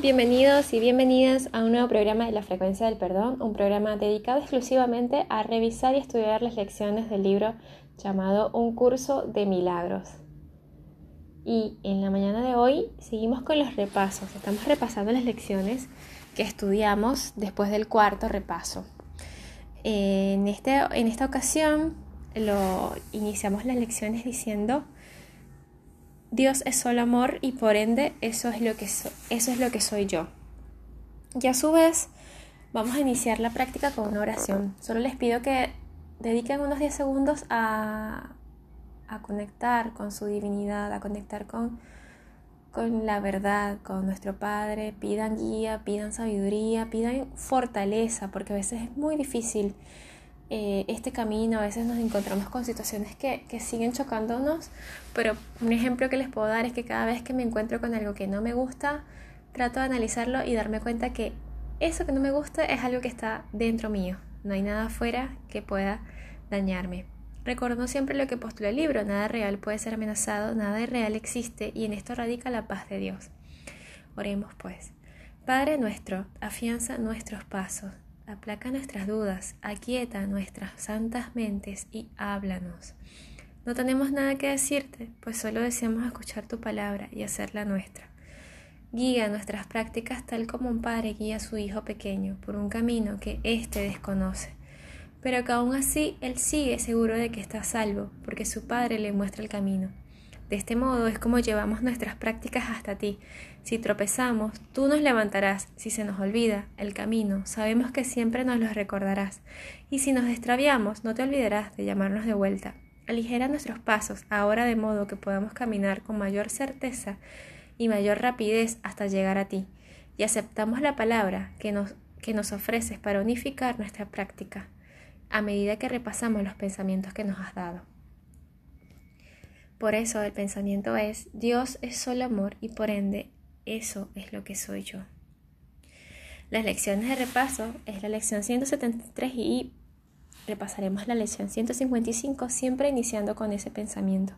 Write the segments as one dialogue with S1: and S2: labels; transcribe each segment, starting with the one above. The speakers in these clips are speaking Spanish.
S1: Bienvenidos y bienvenidas a un nuevo programa de la frecuencia del perdón, un programa dedicado exclusivamente a revisar y estudiar las lecciones del libro llamado Un curso de milagros. Y en la mañana de hoy seguimos con los repasos, estamos repasando las lecciones que estudiamos después del cuarto repaso. En, este, en esta ocasión iniciamos las lecciones diciendo Dios es solo amor y por ende eso es lo que, eso es lo que soy yo. Y a su vez vamos a iniciar la práctica con una oración. Solo les pido que dediquen unos 10 segundos a, a conectar con su divinidad, a conectar con, con la verdad, con nuestro Padre. Pidan guía, pidan sabiduría, pidan fortaleza, porque a veces es muy difícil eh, este camino, a veces nos encontramos con situaciones que, que, siguen chocándonos, pero un ejemplo que les puedo dar es que cada vez que me encuentro con algo que no me gusta, trato de analizarlo y darme cuenta que eso que no me gusta es algo que está dentro mío, no hay nada afuera que pueda dañarme. Recuerdo siempre lo que postula el libro, nada real puede ser amenazado, nada real existe y en esto radica la paz de Dios. Oremos pues. Padre nuestro, afianza nuestros pasos aplaca nuestras dudas, aquieta nuestras santas mentes y háblanos. No tenemos nada que decirte, pues solo deseamos escuchar tu palabra y hacerla nuestra. Guía nuestras prácticas tal como un padre guía a su hijo pequeño por un camino que éste desconoce, pero que aún así él sigue seguro de que está salvo, porque su padre le muestra el camino. De este modo es como llevamos nuestras prácticas hasta ti. Si tropezamos, tú nos levantarás. Si se nos olvida el camino, sabemos que siempre nos lo recordarás. Y si nos extraviamos, no te olvidarás de llamarnos de vuelta. Aligera nuestros pasos ahora de modo que podamos caminar con mayor certeza y mayor rapidez hasta llegar a ti. Y aceptamos la palabra que nos, que nos ofreces para unificar nuestra práctica a medida que repasamos los pensamientos que nos has dado. Por eso el pensamiento es, Dios es solo amor y por ende eso es lo que soy yo. Las lecciones de repaso es la lección 173 y repasaremos la lección 155 siempre iniciando con ese pensamiento.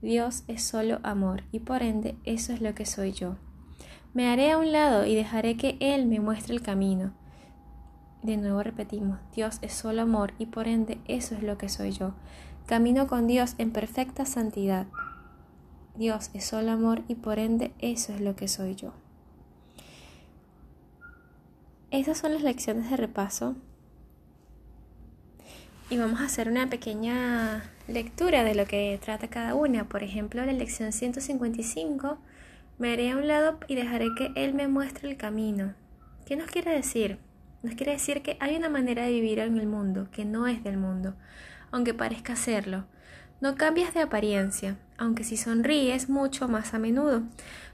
S1: Dios es solo amor y por ende eso es lo que soy yo. Me haré a un lado y dejaré que Él me muestre el camino. De nuevo repetimos, Dios es solo amor y por ende eso es lo que soy yo. Camino con Dios en perfecta santidad. Dios es solo amor y por ende eso es lo que soy yo. Esas son las lecciones de repaso. Y vamos a hacer una pequeña lectura de lo que trata cada una. Por ejemplo, la lección 155, me haré a un lado y dejaré que Él me muestre el camino. ¿Qué nos quiere decir? Nos quiere decir que hay una manera de vivir en el mundo que no es del mundo aunque parezca serlo. No cambias de apariencia, aunque si sonríes mucho más a menudo.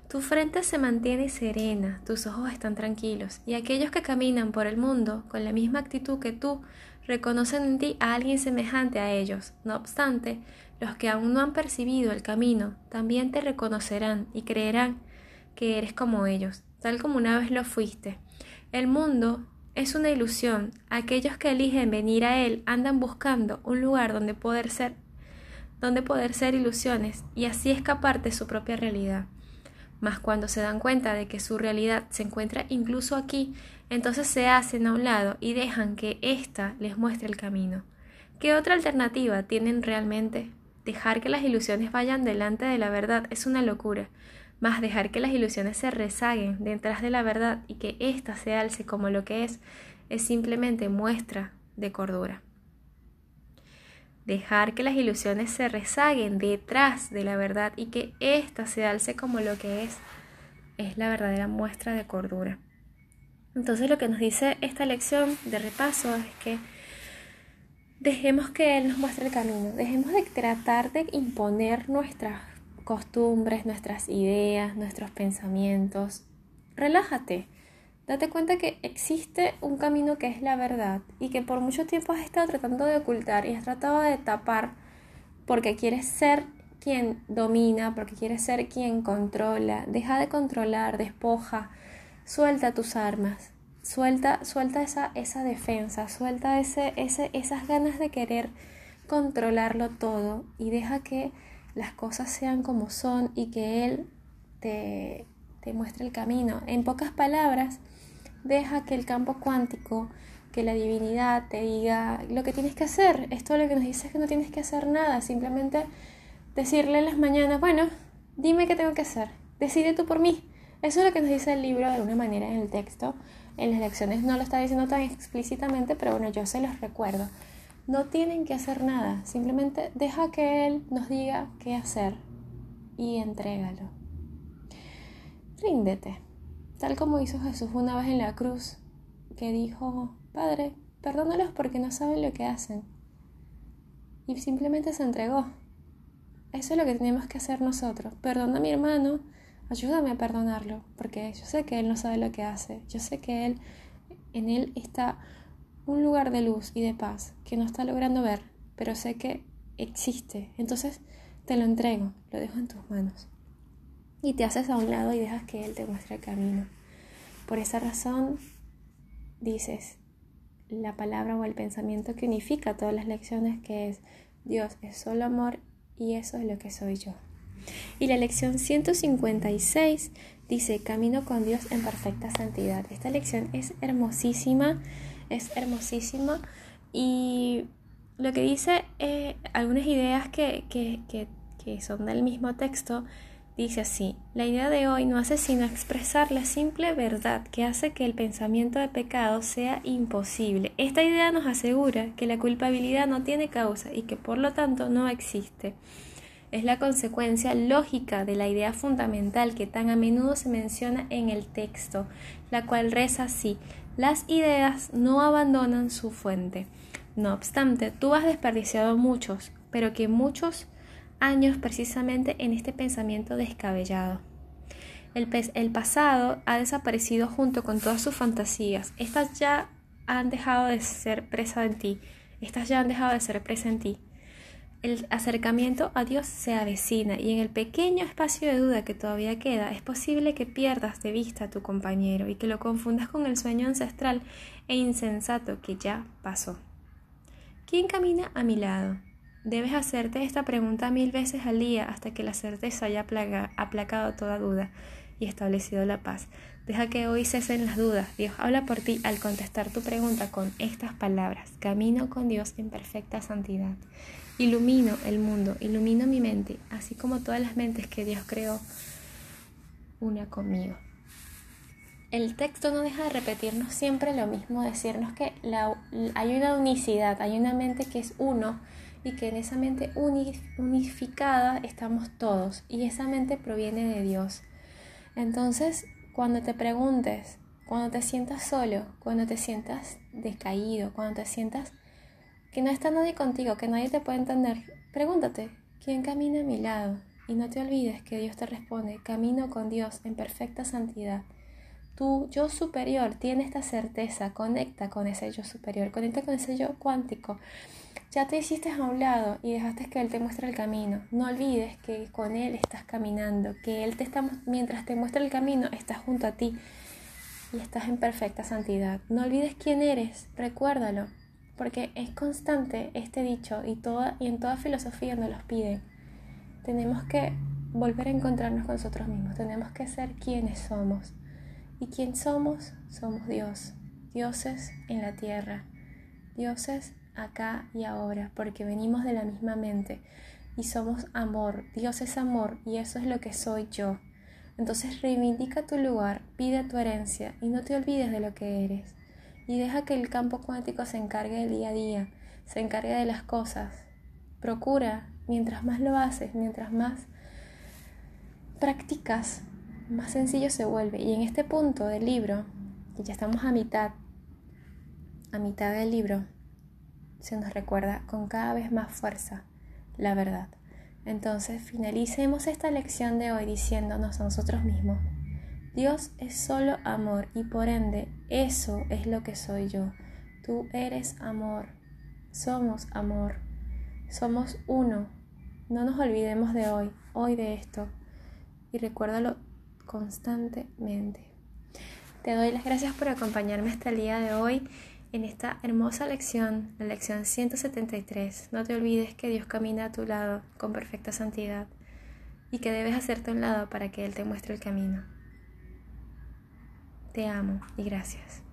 S1: Tu frente se mantiene serena, tus ojos están tranquilos, y aquellos que caminan por el mundo con la misma actitud que tú reconocen en ti a alguien semejante a ellos. No obstante, los que aún no han percibido el camino también te reconocerán y creerán que eres como ellos, tal como una vez lo fuiste. El mundo es una ilusión. Aquellos que eligen venir a él andan buscando un lugar donde poder ser donde poder ser ilusiones y así escapar de su propia realidad. Mas cuando se dan cuenta de que su realidad se encuentra incluso aquí, entonces se hacen a un lado y dejan que ésta les muestre el camino. ¿Qué otra alternativa tienen realmente? Dejar que las ilusiones vayan delante de la verdad es una locura más dejar que las ilusiones se rezaguen detrás de la verdad y que ésta se alce como lo que es, es simplemente muestra de cordura. Dejar que las ilusiones se rezaguen detrás de la verdad y que ésta se alce como lo que es, es la verdadera muestra de cordura. Entonces lo que nos dice esta lección de repaso es que dejemos que Él nos muestre el camino, dejemos de tratar de imponer nuestras costumbres, nuestras ideas, nuestros pensamientos. Relájate. Date cuenta que existe un camino que es la verdad y que por mucho tiempo has estado tratando de ocultar y has tratado de tapar porque quieres ser quien domina, porque quieres ser quien controla. Deja de controlar, despoja, suelta tus armas, suelta, suelta esa, esa defensa, suelta ese, ese, esas ganas de querer controlarlo todo y deja que las cosas sean como son y que Él te, te muestre el camino. En pocas palabras, deja que el campo cuántico, que la divinidad te diga lo que tienes que hacer. Esto lo que nos dice es que no tienes que hacer nada, simplemente decirle en las mañanas, bueno, dime qué tengo que hacer, decide tú por mí. Eso es lo que nos dice el libro de alguna manera en el texto. En las lecciones no lo está diciendo tan explícitamente, pero bueno, yo se los recuerdo. No tienen que hacer nada, simplemente deja que Él nos diga qué hacer y entrégalo. Ríndete, tal como hizo Jesús una vez en la cruz, que dijo, Padre, perdónalos porque no saben lo que hacen. Y simplemente se entregó. Eso es lo que tenemos que hacer nosotros. Perdona a mi hermano, ayúdame a perdonarlo, porque yo sé que él no sabe lo que hace. Yo sé que él, en él está un lugar de luz y de paz que no está logrando ver, pero sé que existe. Entonces te lo entrego, lo dejo en tus manos y te haces a un lado y dejas que Él te muestre el camino. Por esa razón dices la palabra o el pensamiento que unifica todas las lecciones que es Dios es solo amor y eso es lo que soy yo. Y la lección 156 dice camino con Dios en perfecta santidad. Esta lección es hermosísima, es hermosísima y lo que dice eh, algunas ideas que, que, que, que son del mismo texto Dice así, la idea de hoy no hace sino expresar la simple verdad que hace que el pensamiento de pecado sea imposible. Esta idea nos asegura que la culpabilidad no tiene causa y que por lo tanto no existe. Es la consecuencia lógica de la idea fundamental que tan a menudo se menciona en el texto, la cual reza así, las ideas no abandonan su fuente. No obstante, tú has desperdiciado muchos, pero que muchos años precisamente en este pensamiento descabellado. El, pasado ha desaparecido junto con todas sus fantasías. Estas ya han dejado de ser presa en ti. Estas ya han dejado de ser presa en ti. El acercamiento a Dios se avecina y en el pequeño espacio de duda que todavía queda es posible que pierdas de vista a tu compañero y que lo confundas con el sueño ancestral e insensato que ya pasó. ¿Quién camina a mi lado? Debes hacerte esta pregunta mil veces al día hasta que la certeza haya aplacado toda duda y establecido la paz. Deja que hoy cesen las dudas. Dios habla por ti al contestar tu pregunta con estas palabras. Camino con Dios en perfecta santidad. Ilumino el mundo, ilumino mi mente, así como todas las mentes que Dios creó, una conmigo. El texto no deja de repetirnos siempre lo mismo, decirnos que hay una unicidad, hay una mente que es uno y que en esa mente unificada estamos todos y esa mente proviene de Dios. Entonces, cuando te preguntes, cuando te sientas solo, cuando te sientas decaído, cuando te sientas que no está nadie contigo, que nadie te puede entender, pregúntate, ¿quién camina a mi lado? Y no te olvides que Dios te responde, camino con Dios en perfecta santidad. Tu yo superior tiene esta certeza, conecta con ese yo superior, conecta con ese yo cuántico. Ya te hiciste a un lado y dejaste que Él te muestre el camino. No olvides que con Él estás caminando, que Él te está, mientras te muestra el camino, está junto a ti y estás en perfecta santidad. No olvides quién eres, recuérdalo, porque es constante este dicho y, toda, y en toda filosofía nos los piden. Tenemos que volver a encontrarnos con nosotros mismos, tenemos que ser quienes somos. ¿Y quién somos? Somos Dios, dioses en la tierra, dioses acá y ahora, porque venimos de la misma mente y somos amor. Dios es amor y eso es lo que soy yo. Entonces reivindica tu lugar, pide tu herencia y no te olvides de lo que eres. Y deja que el campo cuántico se encargue del día a día, se encargue de las cosas. Procura, mientras más lo haces, mientras más practicas, más sencillo se vuelve. Y en este punto del libro, que ya estamos a mitad, a mitad del libro, se nos recuerda con cada vez más fuerza la verdad. Entonces finalicemos esta lección de hoy diciéndonos a nosotros mismos, Dios es solo amor y por ende eso es lo que soy yo. Tú eres amor, somos amor, somos uno. No nos olvidemos de hoy, hoy de esto y recuérdalo constantemente. Te doy las gracias por acompañarme hasta el día de hoy en esta hermosa lección, la lección 173. No te olvides que Dios camina a tu lado con perfecta santidad y que debes hacerte un lado para que Él te muestre el camino. Te amo y gracias.